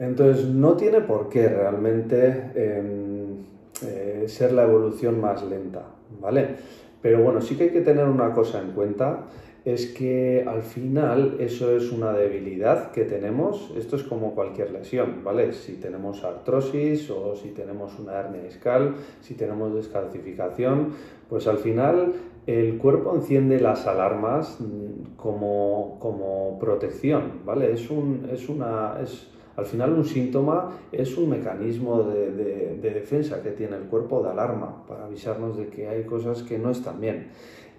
Entonces, no tiene por qué realmente em, eh, ser la evolución más lenta, ¿vale? Pero bueno, sí que hay que tener una cosa en cuenta, es que al final eso es una debilidad que tenemos, esto es como cualquier lesión, ¿vale? Si tenemos artrosis o si tenemos una hernia discal, si tenemos descalcificación, pues al final el cuerpo enciende las alarmas mm, como, como protección, ¿vale? Es, un, es una... Es, al final un síntoma es un mecanismo de, de, defensa que tiene el cuerpo de alarma para avisarnos de que hay cosas que no están bien.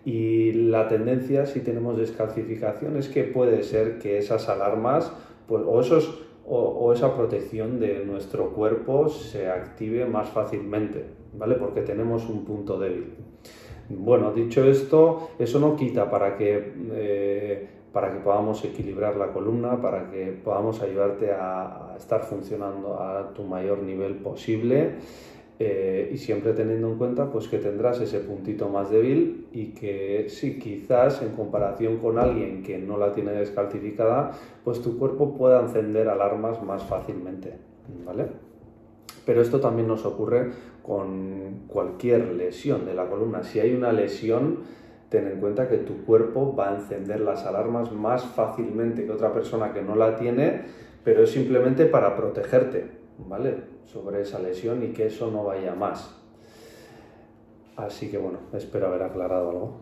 Y la tendencia, si tenemos descalcificación, es que puede ser que esas alarmas pues, o, esos, o, esa protección de nuestro cuerpo se active más fácilmente, ¿vale? Porque tenemos un punto débil. Bueno, dicho esto, eso no quita para que, eh, para que podamos equilibrar la columna, para que podamos ayudarte a, estar funcionando a tu mayor nivel posible. Eh, y siempre teniendo en cuenta pues que tendrás ese puntito más débil y que sí, quizás en comparación con alguien que no la tiene descalcificada, pues tu cuerpo pueda encender alarmas más fácilmente, ¿vale? Pero esto también nos ocurre con cualquier lesión de la columna. Si hay una lesión, ten en cuenta que tu cuerpo va a encender las alarmas más fácilmente que otra persona que no la tiene, pero es simplemente para protegerte, ¿vale? sobre esa lesión y que eso no vaya más. Así que bueno, espero haber aclarado algo.